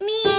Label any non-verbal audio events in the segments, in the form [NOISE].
咪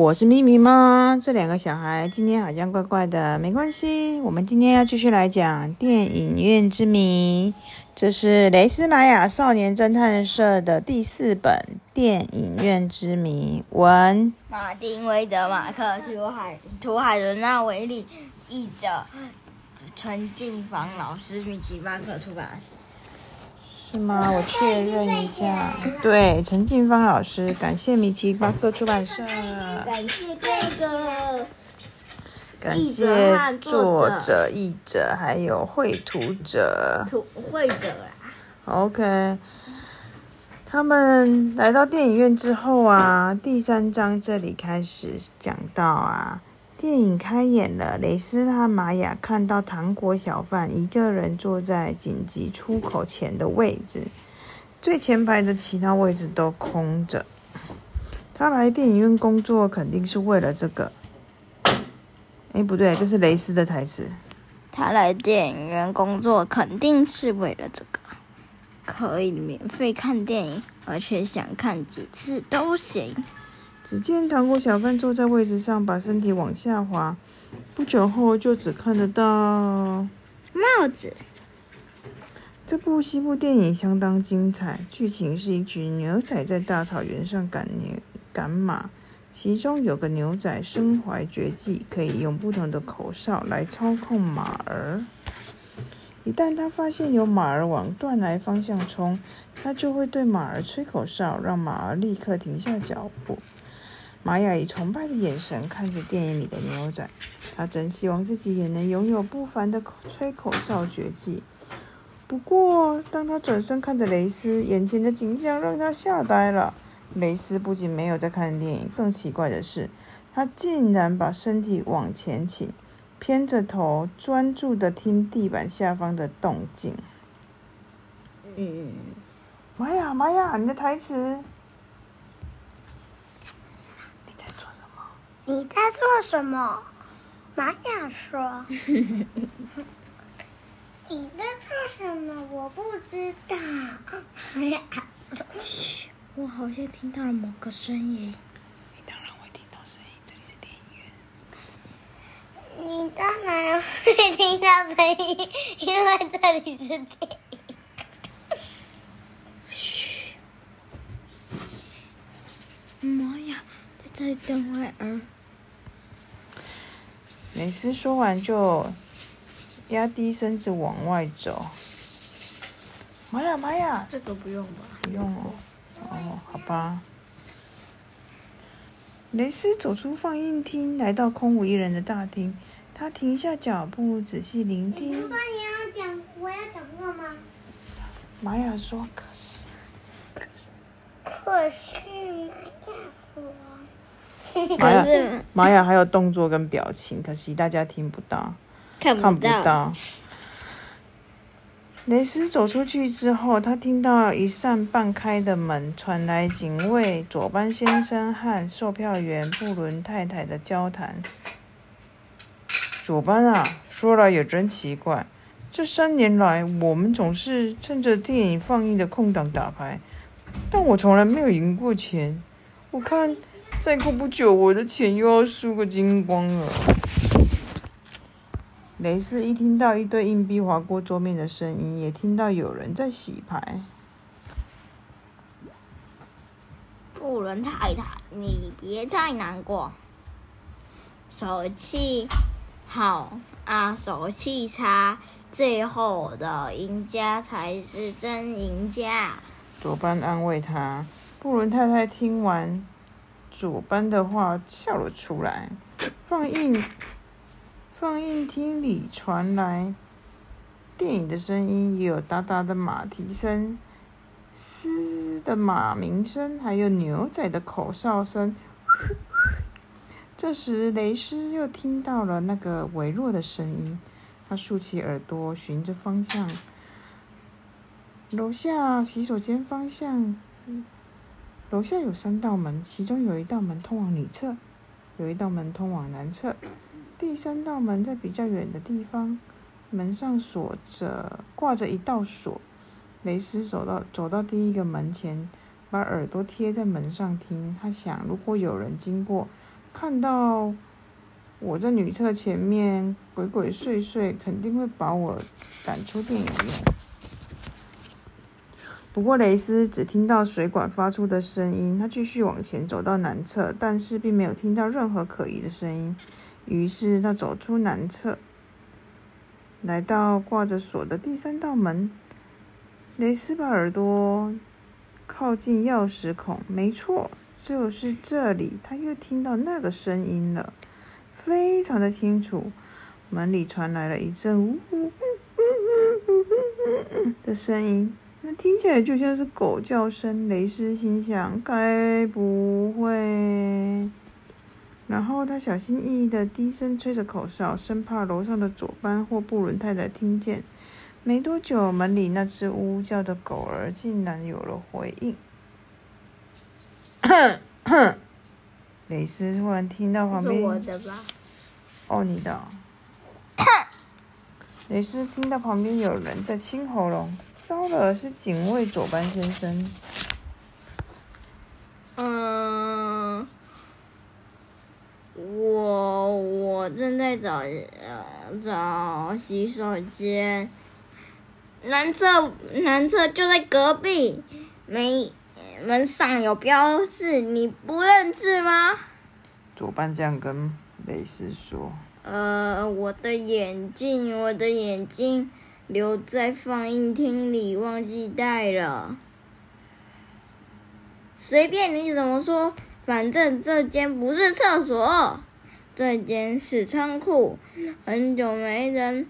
我是咪咪妈，这两个小孩今天好像怪怪的，没关系，我们今天要继续来讲电影院之谜。这是雷斯玛雅少年侦探社的第四本《电影院之谜》文，马丁·威德马克、图海、图海伦纳维利译者，陈静芳老师，米奇巴克出版。是吗？我确认一下，对，陈静芳老师，感谢米奇巴克出版社，感谢这个感谢作者、译者还有绘图者。图绘者啦。OK，他们来到电影院之后啊，第三章这里开始讲到啊，电影开演了，蕾丝和玛雅看到糖果小贩一个人坐在紧急出口前的位置，最前排的其他位置都空着。他来电影院工作肯定是为了这个。哎，不对，这是蕾丝的台词。他来电影院工作肯定是为了这个，可以免费看电影，而且想看几次都行。只见糖果小贩坐在位置上，把身体往下滑。不久后，就只看得到帽子，这部西部电影相当精彩。剧情是一群牛仔在大草原上赶牛赶马，其中有个牛仔身怀绝技，可以用不同的口哨来操控马儿。一旦他发现有马儿往断崖方向冲，他就会对马儿吹口哨，让马儿立刻停下脚步。玛雅以崇拜的眼神看着电影里的牛仔，他真希望自己也能拥有不凡的吹口哨绝技。不过，当他转身看着蕾丝，眼前的景象让他吓呆了。蕾丝不仅没有在看电影，更奇怪的是，他竟然把身体往前倾，偏着头，专注地听地板下方的动静。嗯，玛雅，玛雅，你的台词？你在做什么？你在做什么？玛雅说：“ [LAUGHS] 你在做什么？我不知道。”玛雅说我好像听到了某个声音。你当然会听到声音，这里是电影院。：“你当然会听到声音，因为这里是电影。[LAUGHS] 妈呀，在这里等会儿。蕾丝说完就压低身子往外走。玛雅，玛雅，这个不用吧？不用哦。哦，好吧。蕾丝走出放映厅，来到空无一人的大厅。他停下脚步，仔细聆听。你要讲，我要讲话吗？玛雅说：“可是，可是 [LAUGHS] 玛雅，玛雅还有动作跟表情，可惜大家听不到。”看看不到。雷斯走出去之后，他听到一扇半开的门传来警卫左班先生和售票员布伦太太的交谈。佐班啊，说来也真奇怪，这三年来我们总是趁着电影放映的空档打牌，但我从来没有赢过钱。我看再过不久，我的钱又要输个精光了。雷斯一听到一堆硬币划过桌面的声音，也听到有人在洗牌。布伦太太，你别太难过。手气好啊，手气差，最后的赢家才是真赢家。佐班安慰他。布伦太太听完佐班的话，笑了出来。放映放映厅里传来电影的声音，也有哒哒的马蹄声。嘶的马鸣声，还有牛仔的口哨声。这时，雷斯又听到了那个微弱的声音，他竖起耳朵，循着方向，楼下洗手间方向。楼下有三道门，其中有一道门通往女厕，有一道门通往男厕，第三道门在比较远的地方，门上锁着，挂着一道锁。雷斯走到走到第一个门前，把耳朵贴在门上听。他想，如果有人经过，看到我在女厕前面鬼鬼祟祟，肯定会把我赶出电影院。不过，雷斯只听到水管发出的声音。他继续往前走到男厕，但是并没有听到任何可疑的声音。于是，他走出男厕，来到挂着锁的第三道门。雷斯把耳朵靠近钥匙孔，没错，就是这里。他又听到那个声音了，非常的清楚。门里传来了一阵呜呜呜呜呜呜的声音。那听起来就像是狗叫声。雷斯心想：该不会……然后他小心翼翼的低声吹着口哨，生怕楼上的左班或布伦太太听见。没多久，门里那只呜呜叫的狗儿竟然有了回应。雷斯突然听到旁边……是我的？哦，你的。雷斯听到旁边有人在清喉咙。糟了，是警卫左班先生。嗯，我我正在找呃找洗手间，男厕男厕就在隔壁，门门上有标示，你不认字吗？左班这样跟雷斯说。呃，我的眼镜，我的眼镜。留在放映厅里，忘记带了。随便你怎么说，反正这间不是厕所，这间是仓库，很久没人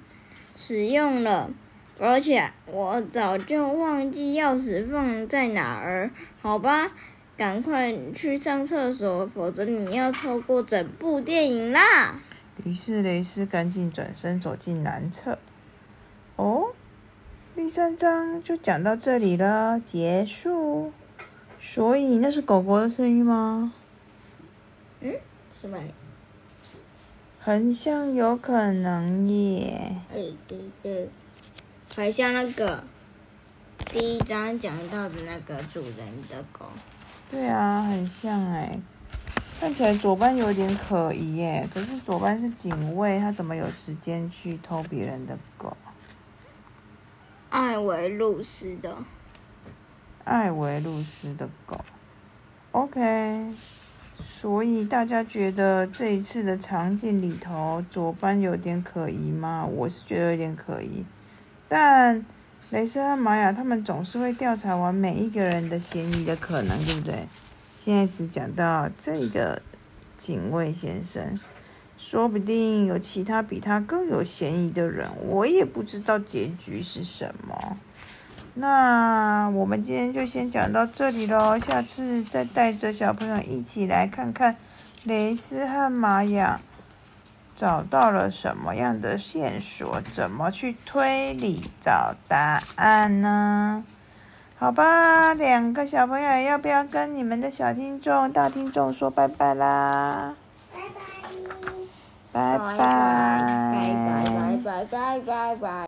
使用了，而且我早就忘记钥匙放在哪儿。好吧，赶快去上厕所，否则你要错过整部电影啦。于是雷斯赶紧转身走进男厕。哦，第三章就讲到这里了，结束。所以那是狗狗的声音吗？嗯，是吗？很像，有可能耶。哎，对对，还像那个第一章讲到的那个主人的狗。对啊，很像哎。看起来左班有点可疑耶，可是左班是警卫，他怎么有时间去偷别人的狗？艾维路斯的，艾维路斯的狗，OK。所以大家觉得这一次的场景里头，左班有点可疑吗？我是觉得有点可疑。但雷斯和玛雅他们总是会调查完每一个人的嫌疑的可能，对不对？现在只讲到这个警卫先生。说不定有其他比他更有嫌疑的人，我也不知道结局是什么。那我们今天就先讲到这里喽，下次再带着小朋友一起来看看雷斯和玛雅找到了什么样的线索，怎么去推理找答案呢？好吧，两个小朋友要不要跟你们的小听众、大听众说拜拜啦？拜拜，拜拜，拜拜，拜拜，拜。